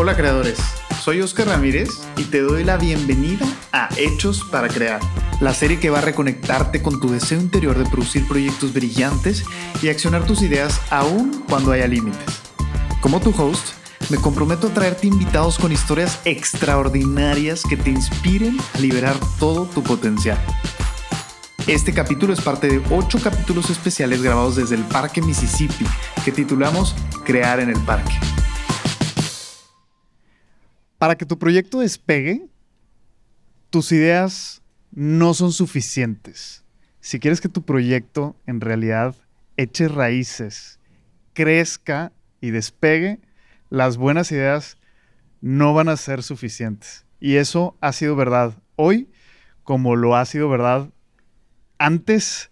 Hola creadores, soy Oscar Ramírez y te doy la bienvenida a Hechos para Crear, la serie que va a reconectarte con tu deseo interior de producir proyectos brillantes y accionar tus ideas aún cuando haya límites. Como tu host, me comprometo a traerte invitados con historias extraordinarias que te inspiren a liberar todo tu potencial. Este capítulo es parte de ocho capítulos especiales grabados desde el Parque Mississippi que titulamos Crear en el Parque. Para que tu proyecto despegue, tus ideas no son suficientes. Si quieres que tu proyecto en realidad eche raíces, crezca y despegue, las buenas ideas no van a ser suficientes. Y eso ha sido verdad hoy como lo ha sido verdad antes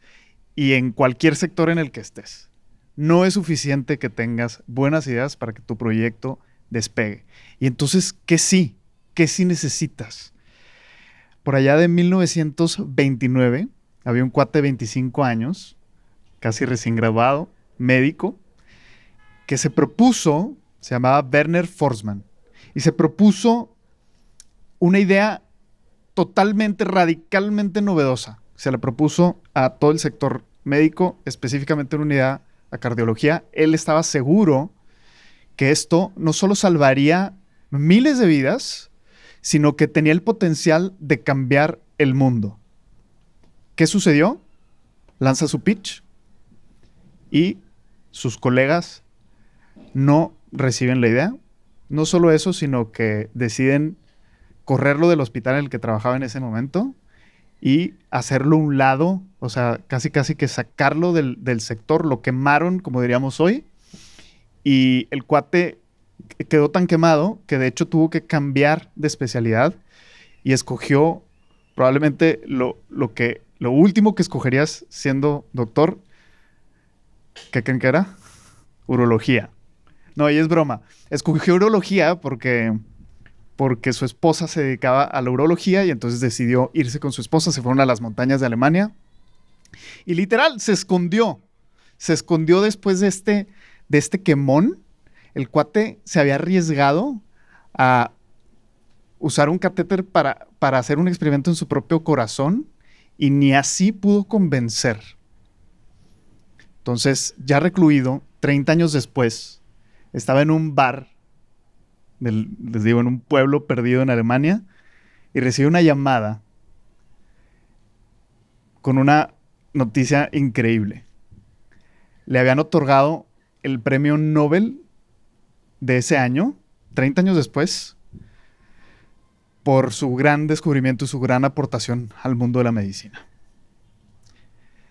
y en cualquier sector en el que estés. No es suficiente que tengas buenas ideas para que tu proyecto despegue. Y entonces, ¿qué sí? ¿Qué sí necesitas? Por allá de 1929, había un cuate de 25 años, casi recién graduado, médico, que se propuso, se llamaba Werner Forsman, y se propuso una idea totalmente, radicalmente novedosa. Se la propuso a todo el sector médico, específicamente en unidad a cardiología. Él estaba seguro que esto no solo salvaría miles de vidas, sino que tenía el potencial de cambiar el mundo. ¿Qué sucedió? Lanza su pitch y sus colegas no reciben la idea. No solo eso, sino que deciden correrlo del hospital en el que trabajaba en ese momento y hacerlo un lado, o sea, casi casi que sacarlo del sector, lo quemaron, como diríamos hoy, y el cuate quedó tan quemado que de hecho tuvo que cambiar de especialidad y escogió probablemente lo, lo que, lo último que escogerías siendo doctor. ¿Qué creen que era? Urología. No, y es broma. Escogió urología porque, porque su esposa se dedicaba a la urología y entonces decidió irse con su esposa. Se fueron a las montañas de Alemania. Y literal, se escondió. Se escondió después de este, de este quemón el cuate se había arriesgado a usar un catéter para, para hacer un experimento en su propio corazón y ni así pudo convencer. Entonces, ya recluido, 30 años después, estaba en un bar, les digo, en un pueblo perdido en Alemania, y recibe una llamada con una noticia increíble. Le habían otorgado el premio Nobel de ese año, 30 años después, por su gran descubrimiento y su gran aportación al mundo de la medicina.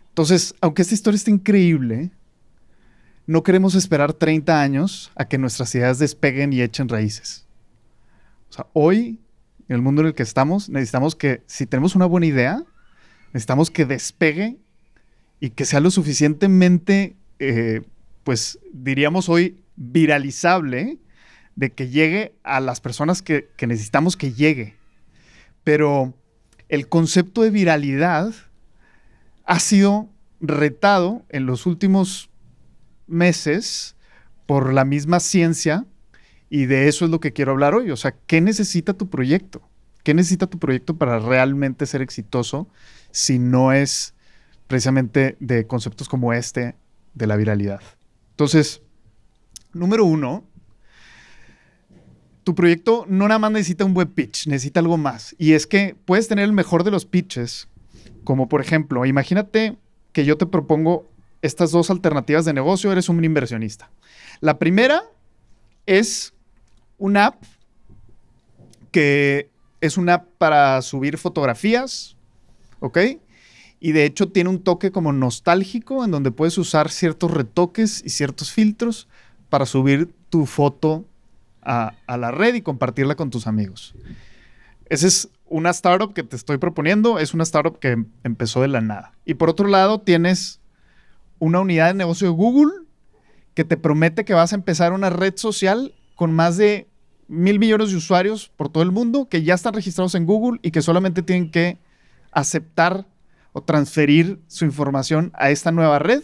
Entonces, aunque esta historia está increíble, no queremos esperar 30 años a que nuestras ideas despeguen y echen raíces. O sea, hoy, en el mundo en el que estamos, necesitamos que, si tenemos una buena idea, necesitamos que despegue y que sea lo suficientemente, eh, pues diríamos hoy, viralizable de que llegue a las personas que, necesitamos que llegue. Pero el concepto de viralidad ha sido retado en los últimos meses por la misma ciencia y de eso es lo que quiero hablar hoy. O sea, ¿qué necesita tu proyecto? ¿Qué necesita tu proyecto para realmente ser exitoso si no es precisamente de conceptos como este de la viralidad? Entonces, número uno, tu proyecto no nada más necesita un buen pitch, necesita algo más. Y es que puedes tener el mejor de los pitches, como por ejemplo, imagínate que yo te propongo estas dos alternativas de negocio, eres un inversionista. La primera es una app que es una app para subir fotografías, ¿ok? Y de hecho tiene un toque como nostálgico en donde puedes usar ciertos retoques y ciertos filtros para subir tu foto a, la red y compartirla con tus amigos. Esa es una startup que te estoy proponiendo, es una startup que empezó de la nada. Y por otro lado, tienes una unidad de negocio de Google que te promete que vas a empezar una red social con más de mil millones de usuarios por todo el mundo que ya están registrados en Google y que solamente tienen que aceptar o transferir su información a esta nueva red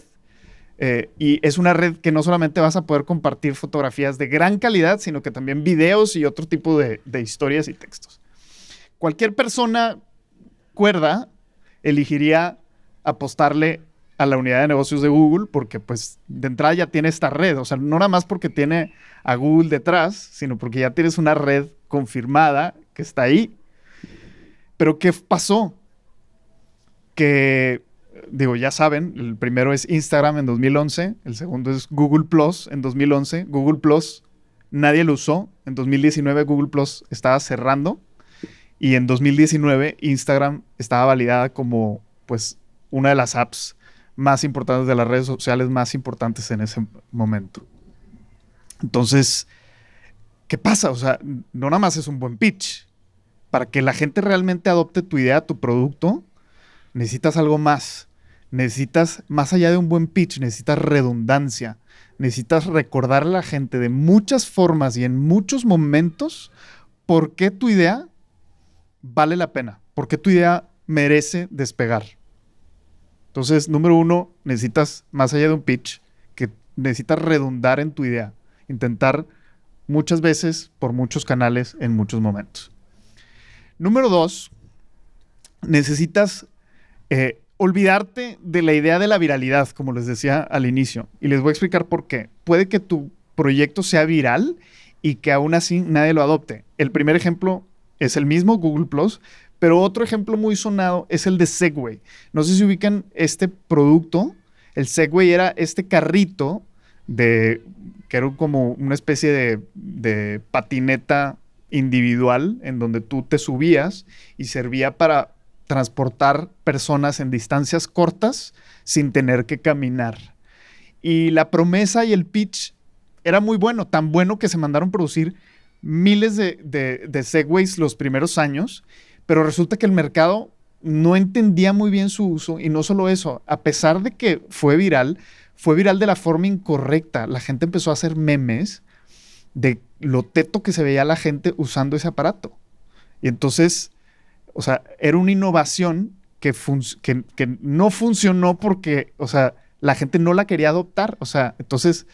Eh, y es una red que no solamente vas a poder compartir fotografías de gran calidad, sino que también videos y otro tipo de, de historias y textos. Cualquier persona cuerda elegiría apostarle a la unidad de negocios de Google porque pues de entrada ya tiene esta red, o sea, no nada más porque tiene a Google detrás, sino porque ya tienes una red confirmada que está ahí. Pero ¿qué pasó? Que, digo, ya saben, el primero es Instagram en 2011, el segundo es Google Plus en 2011. Google Plus nadie lo usó, en 2019 Google Plus estaba cerrando y en 2019 Instagram estaba validada como pues una de las apps más importantes de las redes sociales más importantes en ese momento. Entonces, ¿qué pasa? O sea, no nada más es un buen pitch. Para que la gente realmente adopte tu idea, tu producto, necesitas algo más. Necesitas, más allá de un buen pitch, necesitas redundancia. Necesitas recordar a la gente de muchas formas y en muchos momentos por qué tu idea vale la pena, por qué tu idea merece despegar. Entonces, número uno, necesitas, más allá de un pitch, que necesitas redundar en tu idea. Intentar muchas veces por muchos canales en muchos momentos. Número dos, necesitas eh, olvidarte de la idea de la viralidad, como les decía al inicio. Y les voy a explicar por qué. Puede que tu proyecto sea viral y que aún así nadie lo adopte. El primer ejemplo es el mismo, Google Plus, pero otro ejemplo muy sonado es el de Segway. No sé si ubican este producto. El Segway era este carrito de que era como una especie de, de patineta individual en donde tú te subías y servía para transportar personas en distancias cortas sin tener que caminar. Y la promesa y el pitch era muy bueno, tan bueno que se mandaron producir miles de, de, de Segways los primeros años pero resulta que el mercado no entendía muy bien su uso y no solo eso, a pesar de que fue viral, fue viral de la forma incorrecta. La gente empezó a hacer memes de lo teto que se veía la gente usando ese aparato. Y entonces, o sea, era una innovación que, no funcionó porque, o sea, la gente no la quería adoptar. O sea, entonces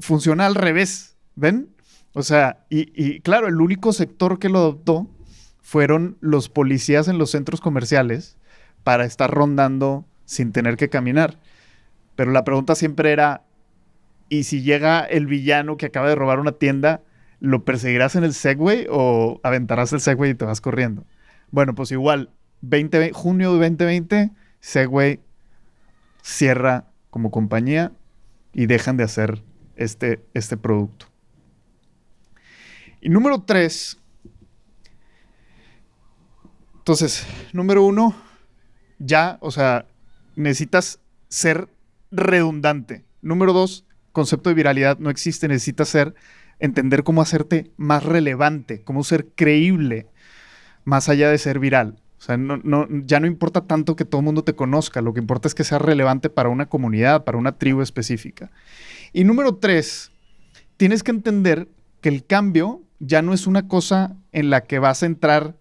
funciona al revés, ¿ven? O sea, y, y claro, el único sector que lo adoptó fueron los policías en los centros comerciales para estar rondando sin tener que caminar. Pero la pregunta siempre era, ¿y si llega el villano que acaba de robar una tienda, ¿lo perseguirás en el Segway o aventarás el Segway y te vas corriendo? Bueno, pues igual, 20, junio de 2020, Segway cierra como compañía y dejan de hacer este, este producto. Y número tres, entonces, número uno, ya, o sea, necesitas ser redundante. Número dos, concepto de viralidad no existe, necesitas ser, entender cómo hacerte más relevante, cómo ser creíble, más allá de ser viral. O sea, no, no, ya no importa tanto que todo el mundo te conozca, lo que importa es que sea relevante para una comunidad, para una tribu específica. Y número tres, tienes que entender que el cambio ya no es una cosa en la que vas a entrar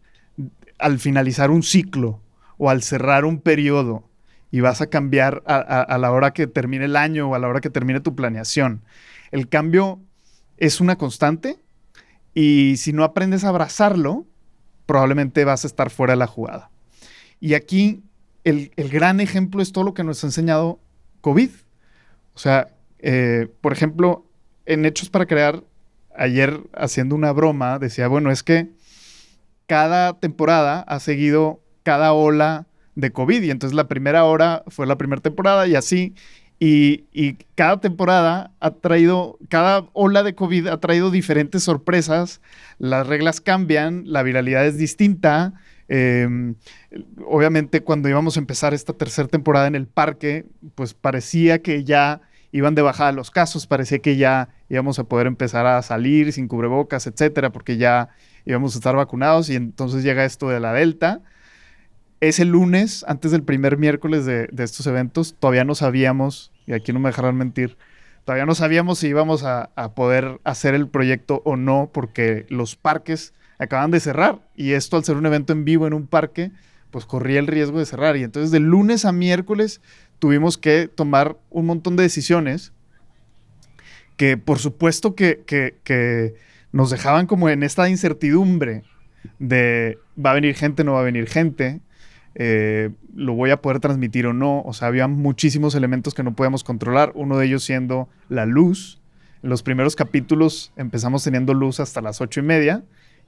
al finalizar un ciclo o al cerrar un periodo y vas a cambiar a, la hora que termine el año o a la hora que termine tu planeación. El cambio es una constante y si no aprendes a abrazarlo, probablemente vas a estar fuera de la jugada. Y aquí el, gran ejemplo es todo lo que nos ha enseñado COVID. O sea, eh, por ejemplo, en Hechos para Crear, ayer haciendo una broma, decía, bueno, es que cada temporada ha seguido cada ola de COVID. Y entonces la primera hora fue la primera temporada y así. Y, cada temporada ha traído, cada ola de COVID ha traído diferentes sorpresas. Las reglas cambian, la viralidad es distinta. Em, obviamente cuando íbamos a empezar esta tercera temporada en el parque, pues parecía que ya iban de bajada los casos, parecía que ya íbamos a poder empezar a salir sin cubrebocas, etcétera, porque ya íbamos a estar vacunados y entonces llega esto de la Delta. Ese lunes, antes del primer miércoles de, estos eventos, todavía no sabíamos, y aquí no me dejarán mentir, todavía no sabíamos si íbamos a, poder hacer el proyecto o no, porque los parques acaban de cerrar y esto al ser un evento en vivo en un parque, pues corría el riesgo de cerrar. Y entonces de lunes a miércoles tuvimos que tomar un montón de decisiones que por supuesto que, nos dejaban como en esta incertidumbre de va a venir gente, no va a venir gente, eh, lo voy a poder transmitir o no. O sea, había muchísimos elementos que no podíamos controlar, uno de ellos siendo la luz. En los primeros capítulos empezamos teniendo luz hasta las ocho y media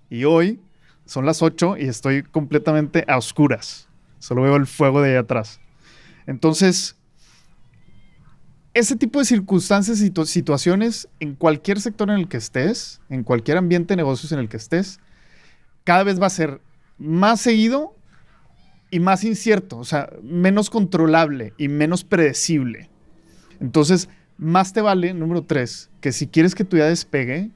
y hoy son las ocho y estoy completamente a oscuras. Solo veo el fuego de ahí atrás. Entonces, ese tipo de circunstancias y situaciones en cualquier sector en el que estés, en cualquier ambiente de negocios en el que estés, cada vez va a ser más seguido y más incierto, o sea, menos controlable y menos predecible. Entonces, más te vale, número tres, que si quieres que tu idea despegue,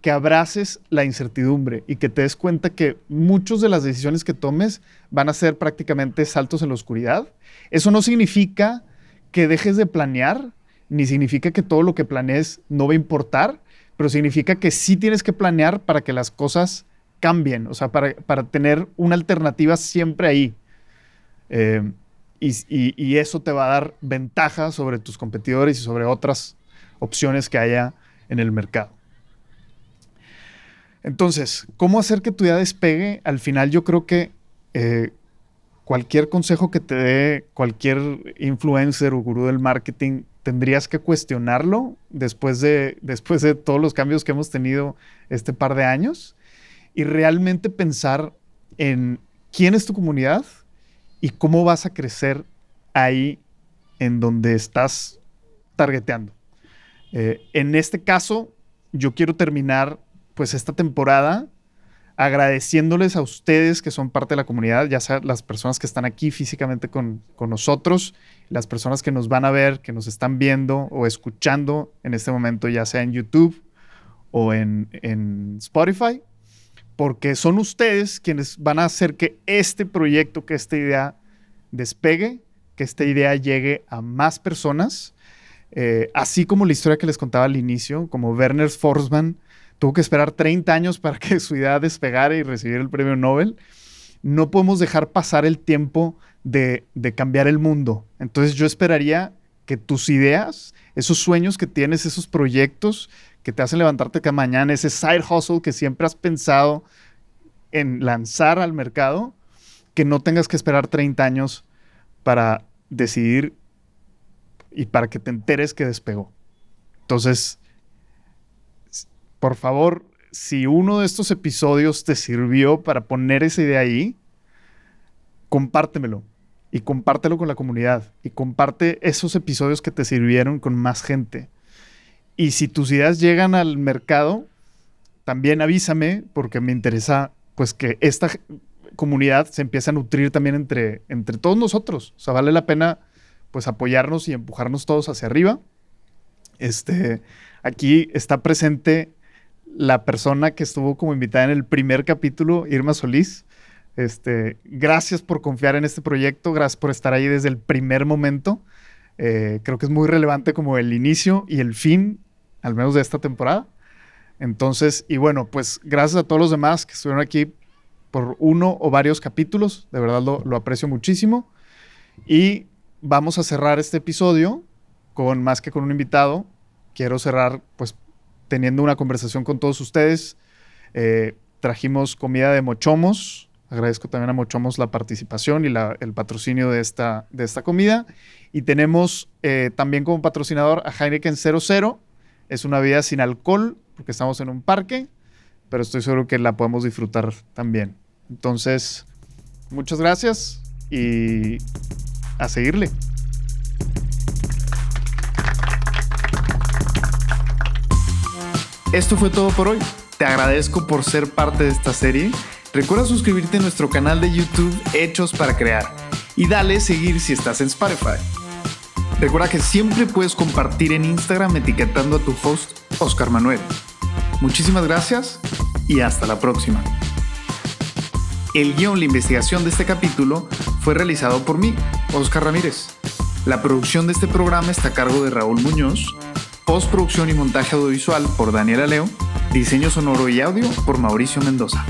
que abraces la incertidumbre y que te des cuenta que muchas de las decisiones que tomes van a ser prácticamente saltos en la oscuridad. Eso no significa que dejes de planear, ni significa que todo lo que planees no va a importar, pero significa que sí tienes que planear para que las cosas cambien, o sea, para, tener una alternativa siempre ahí. Eh, y, eso te va a dar ventaja sobre tus competidores y sobre otras opciones que haya en el mercado. Entonces, ¿cómo hacer que tu idea despegue? Al final yo creo que eh, cualquier consejo que te dé cualquier influencer o gurú del marketing tendrías que cuestionarlo después de, después de todos los cambios que hemos tenido este par de años y realmente pensar en quién es tu comunidad y cómo vas a crecer ahí en donde estás targeteando. Eh, en este caso, yo quiero terminar pues esta temporada agradeciéndoles a ustedes que son parte de la comunidad, ya sea las personas que están aquí físicamente con, nosotros, las personas que nos van a ver, que nos están viendo o escuchando en este momento, ya sea en YouTube o en, en Spotify, porque son ustedes quienes van a hacer que este proyecto, que esta idea despegue, que esta idea llegue a más personas, eh, así como la historia que les contaba al inicio, como Werner Forsman tuvo que esperar 30 años para que su idea despegara y recibir el premio Nobel. No podemos dejar pasar el tiempo de, cambiar el mundo. Entonces yo esperaría que tus ideas, esos sueños que tienes, esos proyectos que te hacen levantarte cada mañana, ese side hustle que siempre has pensado en lanzar al mercado, que no tengas que esperar 30 años para decidir y para que te enteres que despegó. Entonces, por favor, si uno de estos episodios te sirvió para poner esa idea ahí, compártemelo y compártelo con la comunidad y comparte esos episodios que te sirvieron con más gente. Y si tus ideas llegan al mercado, también avísame porque me interesa pues que esta comunidad se empiece a nutrir también entre, entre todos nosotros. O sea, vale la pena pues apoyarnos y empujarnos todos hacia arriba. Este, aquí está presente la persona que estuvo como invitada en el primer capítulo, Irma Solís. Este, gracias por confiar en este proyecto, gracias por estar ahí desde el primer momento. Eh, creo que es muy relevante como el inicio y el fin, al menos de esta temporada. Entonces, y bueno, pues gracias a todos los demás que estuvieron aquí por uno o varios capítulos, de verdad lo, lo aprecio muchísimo. Y vamos a cerrar este episodio con más que con un invitado. Quiero cerrar pues teniendo una conversación con todos ustedes. Eh, trajimos comida de Mochomos. Agradezco también a Mochomos la participación y el patrocinio de esta, de esta comida. Y tenemos eh, también como patrocinador a Heineken 00. Es una bebida sin alcohol porque estamos en un parque, pero estoy seguro que la podemos disfrutar también. Entonces, muchas gracias y a seguirle. Esto fue todo por hoy. Te agradezco por ser parte de esta serie. Recuerda suscribirte a nuestro canal de YouTube Hechos para Crear y dale seguir si estás en Spotify. Recuerda que siempre puedes compartir en Instagram etiquetando a tu host Oscar Manuel. Muchísimas gracias y hasta la próxima. El guion, la investigación de este capítulo fue realizado por mí, Oscar Ramírez. La producción de este programa está a cargo de Raúl Muñoz postproducción y montaje audiovisual por Daniela Leo, diseño sonoro y audio por Mauricio Mendoza.